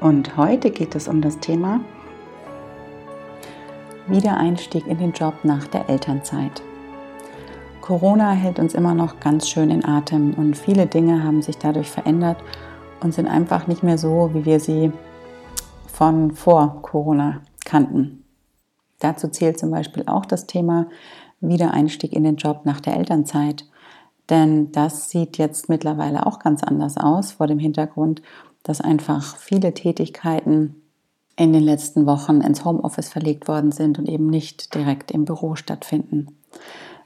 Und heute geht es um das Thema Wiedereinstieg in den Job nach der Elternzeit. Corona hält uns immer noch ganz schön in Atem und viele Dinge haben sich dadurch verändert und sind einfach nicht mehr so, wie wir sie von vor Corona kannten. Dazu zählt zum Beispiel auch das Thema Wiedereinstieg in den Job nach der Elternzeit. Denn das sieht jetzt mittlerweile auch ganz anders aus vor dem Hintergrund, dass einfach viele Tätigkeiten in den letzten Wochen ins Homeoffice verlegt worden sind und eben nicht direkt im Büro stattfinden.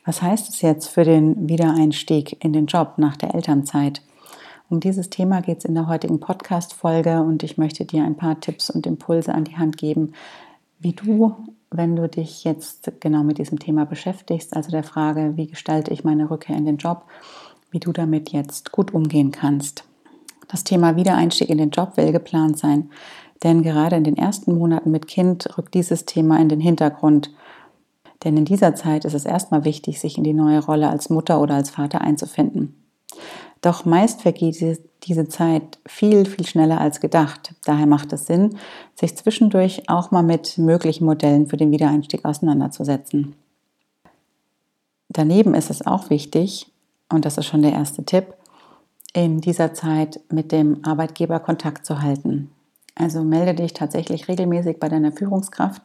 Was heißt es jetzt für den Wiedereinstieg in den Job nach der Elternzeit? Um dieses Thema geht es in der heutigen Podcast-Folge und ich möchte dir ein paar Tipps und Impulse an die Hand geben, wie du, wenn du dich jetzt genau mit diesem Thema beschäftigst, also der Frage, wie gestalte ich meine Rückkehr in den Job, wie du damit jetzt gut umgehen kannst. Das Thema Wiedereinstieg in den Job will geplant sein, denn gerade in den ersten Monaten mit Kind rückt dieses Thema in den Hintergrund. Denn in dieser Zeit ist es erstmal wichtig, sich in die neue Rolle als Mutter oder als Vater einzufinden. Doch meist vergeht diese Zeit viel, viel schneller als gedacht. Daher macht es Sinn, sich zwischendurch auch mal mit möglichen Modellen für den Wiedereinstieg auseinanderzusetzen. Daneben ist es auch wichtig, und das ist schon der erste Tipp, in dieser Zeit mit dem Arbeitgeber Kontakt zu halten. Also melde dich tatsächlich regelmäßig bei deiner Führungskraft.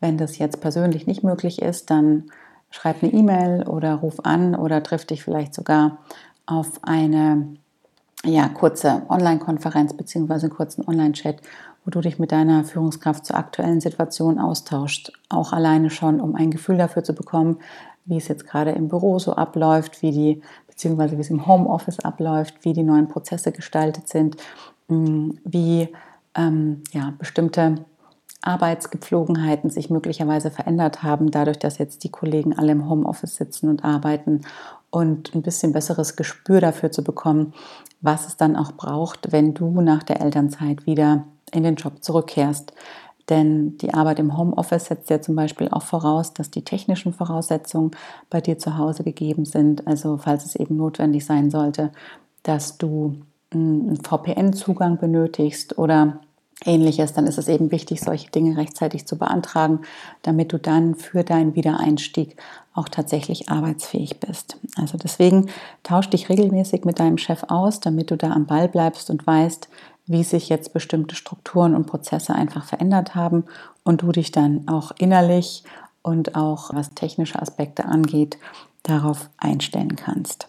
Wenn das jetzt persönlich nicht möglich ist, dann schreib eine E-Mail oder ruf an oder triff dich vielleicht sogar auf eine ja, kurze Online-Konferenz bzw. einen kurzen Online-Chat, wo du dich mit deiner Führungskraft zur aktuellen Situation austauscht. Auch alleine schon, um ein Gefühl dafür zu bekommen, wie es jetzt gerade im Büro so abläuft, wie die beziehungsweise wie es im Homeoffice abläuft, wie die neuen Prozesse gestaltet sind, mm, wie ähm, ja, bestimmte Arbeitsgepflogenheiten sich möglicherweise verändert haben, dadurch, dass jetzt die Kollegen alle im Homeoffice sitzen und arbeiten und ein bisschen besseres Gespür dafür zu bekommen, was es dann auch braucht, wenn du nach der Elternzeit wieder in den Job zurückkehrst. Denn die Arbeit im Homeoffice setzt ja zum Beispiel auch voraus, dass die technischen Voraussetzungen bei dir zu Hause gegeben sind. Also falls es eben notwendig sein sollte, dass du einen VPN-Zugang benötigst oder ähnliches, dann ist es eben wichtig, solche Dinge rechtzeitig zu beantragen, damit du dann für deinen Wiedereinstieg auch tatsächlich arbeitsfähig bist. Also deswegen tausch dich regelmäßig mit deinem Chef aus, damit du da am Ball bleibst und weißt, wie sich jetzt bestimmte Strukturen und Prozesse einfach verändert haben und du dich dann auch innerlich und auch was technische Aspekte angeht, darauf einstellen kannst.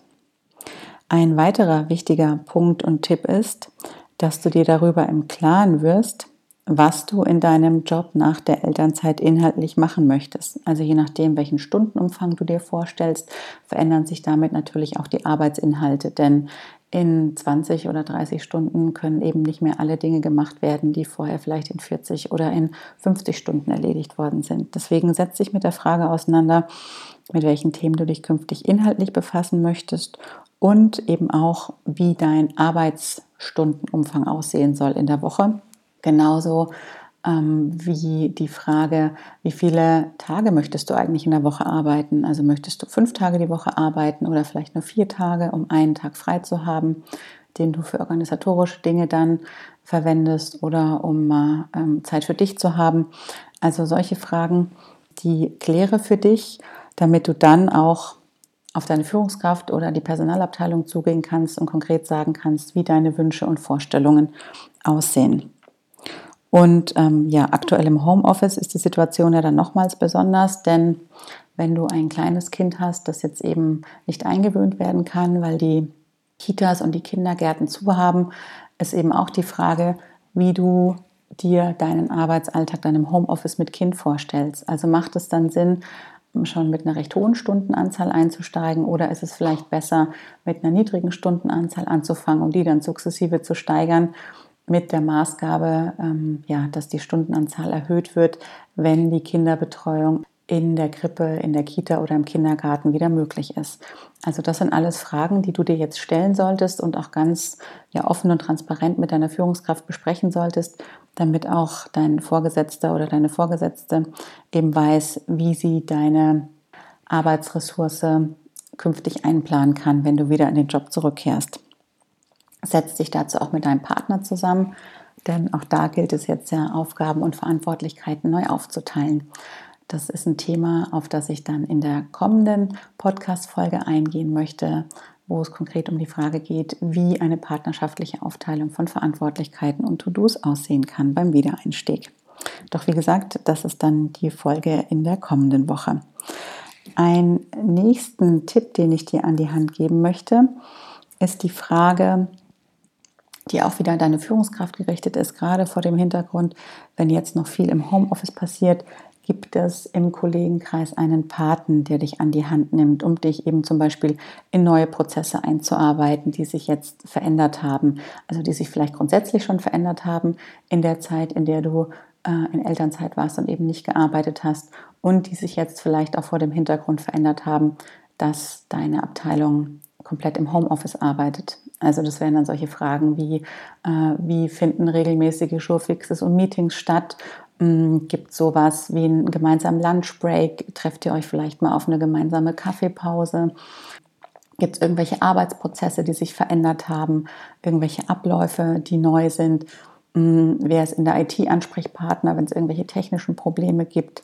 Ein weiterer wichtiger Punkt und Tipp ist, dass du dir darüber im Klaren wirst, was du in deinem Job nach der Elternzeit inhaltlich machen möchtest. Also je nachdem, welchen Stundenumfang du dir vorstellst, verändern sich damit natürlich auch die Arbeitsinhalte. Denn in 20 oder 30 Stunden können eben nicht mehr alle Dinge gemacht werden, die vorher vielleicht in 40 oder in 50 Stunden erledigt worden sind. Deswegen setz dich mit der Frage auseinander, mit welchen Themen du dich künftig inhaltlich befassen möchtest und eben auch, wie dein Arbeitsstundenumfang aussehen soll in der Woche. Genauso wie die Frage, wie viele Tage möchtest du eigentlich in der Woche arbeiten? Also möchtest du fünf Tage die Woche arbeiten oder vielleicht nur vier Tage, um einen Tag frei zu haben, den du für organisatorische Dinge dann verwendest oder um ähm, Zeit für dich zu haben? Also solche Fragen, die kläre für dich, damit du dann auch auf deine Führungskraft oder die Personalabteilung zugehen kannst und konkret sagen kannst, wie deine Wünsche und Vorstellungen aussehen. Und ähm, ja, aktuell im Homeoffice ist die Situation ja dann nochmals besonders, denn wenn du ein kleines Kind hast, das jetzt eben nicht eingewöhnt werden kann, weil die Kitas und die Kindergärten zu haben, ist eben auch die Frage, wie du dir deinen Arbeitsalltag dann im Homeoffice mit Kind vorstellst. Also macht es dann Sinn, schon mit einer recht hohen Stundenanzahl einzusteigen oder ist es vielleicht besser, mit einer niedrigen Stundenanzahl anzufangen, um die dann sukzessive zu steigern mit der Maßgabe, ähm, ja, dass die Stundenanzahl erhöht wird, wenn die Kinderbetreuung in der Krippe, in der Kita oder im Kindergarten wieder möglich ist. Also das sind alles Fragen, die du dir jetzt stellen solltest und auch ganz ja, offen und transparent mit deiner Führungskraft besprechen solltest, damit auch dein Vorgesetzter oder deine Vorgesetzte eben weiß, wie sie deine Arbeitsressource künftig einplanen kann, wenn du wieder in den Job zurückkehrst. Setz dich dazu auch mit deinem Partner zusammen, denn auch da gilt es jetzt ja, Aufgaben und Verantwortlichkeiten neu aufzuteilen. Das ist ein Thema, auf das ich dann in der kommenden Podcast-Folge eingehen möchte, wo es konkret um die Frage geht, wie eine partnerschaftliche Aufteilung von Verantwortlichkeiten und To-Dos aussehen kann beim Wiedereinstieg. Doch wie gesagt, das ist dann die Folge in der kommenden Woche. Ein nächsten Tipp, den ich dir an die Hand geben möchte, ist die Frage, die auch wieder an deine Führungskraft gerichtet ist, gerade vor dem Hintergrund, wenn jetzt noch viel im Homeoffice passiert, gibt es im Kollegenkreis einen Paten, der dich an die Hand nimmt, um dich eben zum Beispiel in neue Prozesse einzuarbeiten, die sich jetzt verändert haben, also die sich vielleicht grundsätzlich schon verändert haben in der Zeit, in der du äh, in Elternzeit warst und eben nicht gearbeitet hast und die sich jetzt vielleicht auch vor dem Hintergrund verändert haben, dass deine Abteilung komplett im Homeoffice arbeitet. Also das wären dann solche Fragen wie, äh, wie finden regelmäßige Showfixes und Meetings statt Mm, gibt sowas wie einen gemeinsamen Lunchbreak? Trefft ihr euch vielleicht mal auf eine gemeinsame Kaffeepause? Gibt es irgendwelche Arbeitsprozesse, die sich verändert haben? Irgendwelche Abläufe, die neu sind? Mm, wer ist in der IT Ansprechpartner, wenn es irgendwelche technischen Probleme gibt,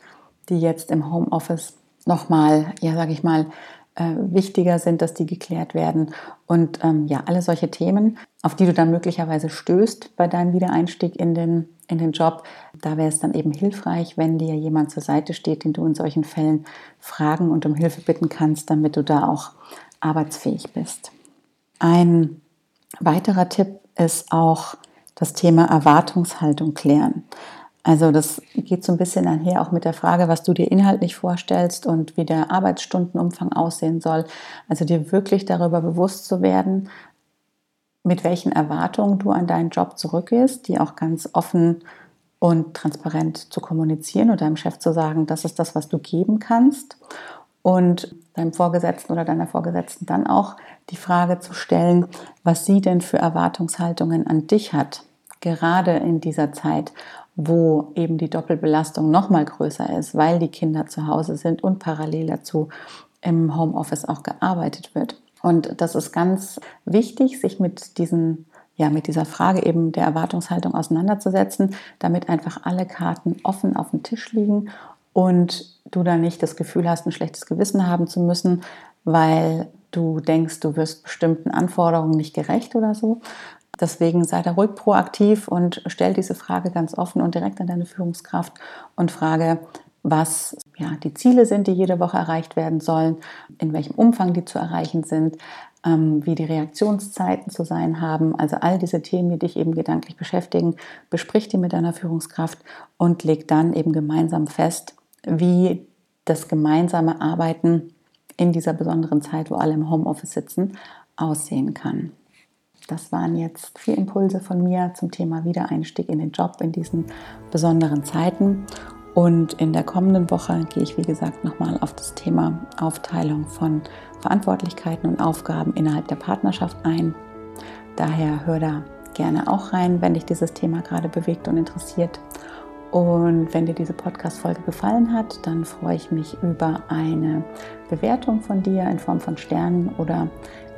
die jetzt im Homeoffice nochmal, ja, sage ich mal, äh, wichtiger sind, dass die geklärt werden. Und ähm, ja, alle solche Themen, auf die du dann möglicherweise stößt bei deinem Wiedereinstieg in den, in den Job, da wäre es dann eben hilfreich, wenn dir jemand zur Seite steht, den du in solchen Fällen fragen und um Hilfe bitten kannst, damit du da auch arbeitsfähig bist. Ein weiterer Tipp ist auch das Thema Erwartungshaltung klären. Also das geht so ein bisschen einher auch mit der Frage, was du dir inhaltlich vorstellst und wie der Arbeitsstundenumfang aussehen soll. Also dir wirklich darüber bewusst zu werden, mit welchen Erwartungen du an deinen Job zurückgehst, die auch ganz offen und transparent zu kommunizieren und deinem Chef zu sagen, das ist das, was du geben kannst. Und deinem Vorgesetzten oder deiner Vorgesetzten dann auch die Frage zu stellen, was sie denn für Erwartungshaltungen an dich hat, gerade in dieser Zeit wo eben die Doppelbelastung noch mal größer ist, weil die Kinder zu Hause sind und parallel dazu im Homeoffice auch gearbeitet wird. Und das ist ganz wichtig, sich mit diesen ja, mit dieser Frage eben der Erwartungshaltung auseinanderzusetzen, damit einfach alle Karten offen auf dem Tisch liegen und du dann nicht das Gefühl hast, ein schlechtes Gewissen haben zu müssen, weil du denkst, du wirst bestimmten Anforderungen nicht gerecht oder so, Deswegen sei da ruhig proaktiv und stell diese Frage ganz offen und direkt an deine Führungskraft und frage, was ja, die Ziele sind, die jede Woche erreicht werden sollen, in welchem Umfang die zu erreichen sind, ähm, wie die Reaktionszeiten zu sein haben. Also all diese Themen, die dich eben gedanklich beschäftigen, besprich die mit deiner Führungskraft und leg dann eben gemeinsam fest, wie das gemeinsame Arbeiten in dieser besonderen Zeit, wo alle im Homeoffice sitzen, aussehen kann. Das waren jetzt vier Impulse von mir zum Thema Wiedereinstieg in den Job in diesen besonderen Zeiten. Und in der kommenden Woche gehe ich, wie gesagt, nochmal auf das Thema Aufteilung von Verantwortlichkeiten und Aufgaben innerhalb der Partnerschaft ein. Daher hör da gerne auch rein, wenn dich dieses Thema gerade bewegt und interessiert. Und wenn dir diese Podcast-Folge gefallen hat, dann freue ich mich über eine Bewertung von dir in Form von Sternen oder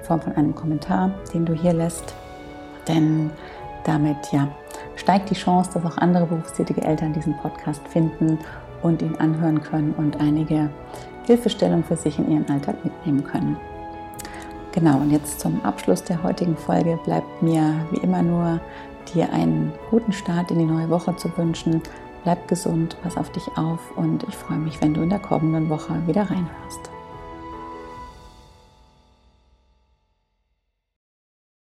Form von einem Kommentar, den du hier lässt. Denn damit ja, steigt die Chance, dass auch andere berufstätige Eltern diesen Podcast finden und ihn anhören können und einige Hilfestellung für sich in ihren Alltag mitnehmen können. Genau, und jetzt zum Abschluss der heutigen Folge bleibt mir wie immer nur dir einen guten Start in die neue Woche zu wünschen. Bleib gesund, pass auf dich auf und ich freue mich, wenn du in der kommenden Woche wieder reinhörst.